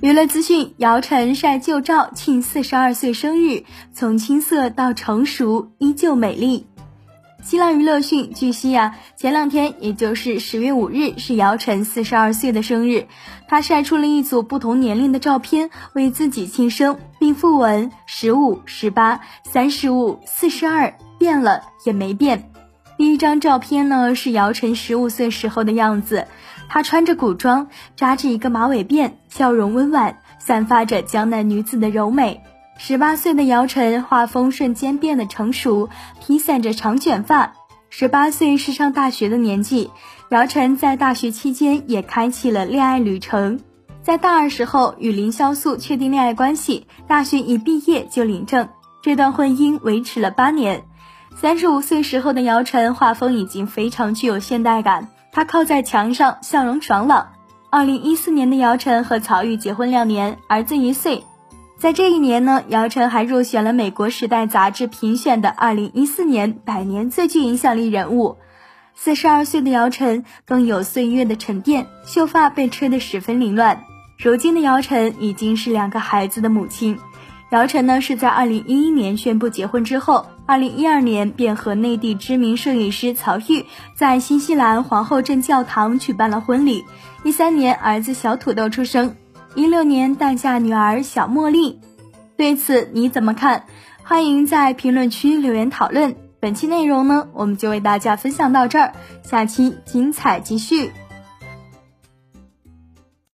娱乐资讯：姚晨晒旧照庆四十二岁生日，从青涩到成熟，依旧美丽。新浪娱乐讯，据悉啊，前两天，也就是十月五日，是姚晨四十二岁的生日。她晒出了一组不同年龄的照片，为自己庆生，并附文：十五、十八、三十五、四十二，变了也没变。第一张照片呢，是姚晨十五岁时候的样子。她穿着古装，扎着一个马尾辫，笑容温婉，散发着江南女子的柔美。十八岁的姚晨，画风瞬间变得成熟，披散着长卷发。十八岁是上大学的年纪，姚晨在大学期间也开启了恋爱旅程。在大二时候与林潇肃确定恋爱关系，大学一毕业就领证，这段婚姻维持了八年。三十五岁时候的姚晨，画风已经非常具有现代感。她靠在墙上，笑容爽朗。二零一四年的姚晨和曹郁结婚两年，儿子一岁。在这一年呢，姚晨还入选了美国《时代》杂志评选的二零一四年百年最具影响力人物。四十二岁的姚晨更有岁月的沉淀，秀发被吹得十分凌乱。如今的姚晨已经是两个孩子的母亲。姚晨呢是在二零一一年宣布结婚之后，二零一二年便和内地知名摄影师曹郁在新西兰皇后镇教堂举办了婚礼。一三年儿子小土豆出生，一六年诞下女儿小茉莉。对此你怎么看？欢迎在评论区留言讨论。本期内容呢，我们就为大家分享到这儿，下期精彩继续。